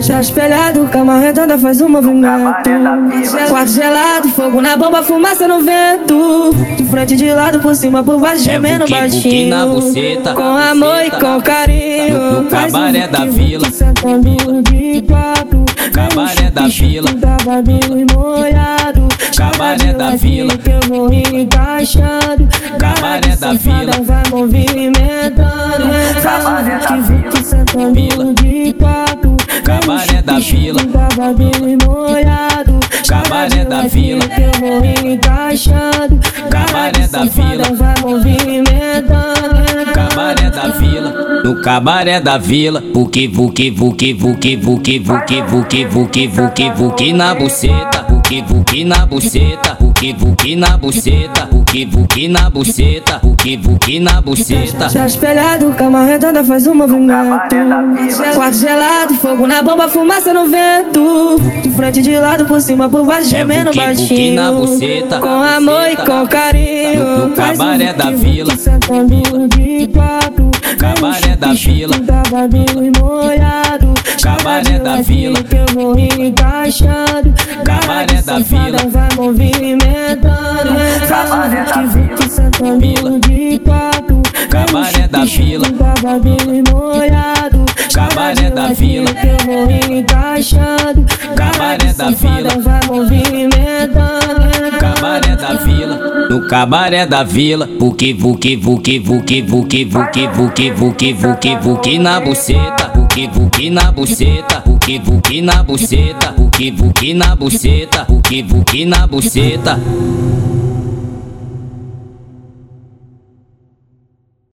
Já espelhado, cama redonda faz um movimento. Quarto gelado, fogo na bomba, fumaça no vento. De frente de lado, por cima, por baixo, É gemendo baixinho. na buceta. Com amor e com carinho. No- cabaré da vila. Cabaré da vila. Molhado. Cabaré da vila. Que eu vou encaixando. Cabaré da vila. Vai movimentando. Cabaré da Que vila. Da vila. Cabaré da vila. Cabaré da vila. Cabaré da vila, no cabaré da vila, vuki vuki vuki vuki vuki vuki vuki vuki vuki vuki na buceta, vuki vuki na buceta, vuki vuki na buceta, vuki vuki na buceta, vuki vuki na buceta. Já espelhado, cama redonda faz um movimento. Quarto gelado, fogo na bomba, fumaça no vento. De frente de lado, por cima, por baixo, É gemendo buque baixinho. na buceta. Com amor e com carinho. No- cabaré da vila. Cabaré da vila. Tá babinho e molhado. Cabaré da vila. Que eu vou encaixando. Cabaré da vila. Vai movimentando. Cabaré da um vila. Vila. de quatro. Cabaré da vila. Tá e molhado. Cabaré da vila. Que eu vou encaixando. Cabaré da vila. Vai movimentando. Cabaré da vila, no cabaré da vila, vuki vuki vuki vuki vuki vuki vuki vuki vuki vuki na buceta, buque buque na buceta, o buque buque na buceta, o buque buque na buceta, o que buque buque na buceta.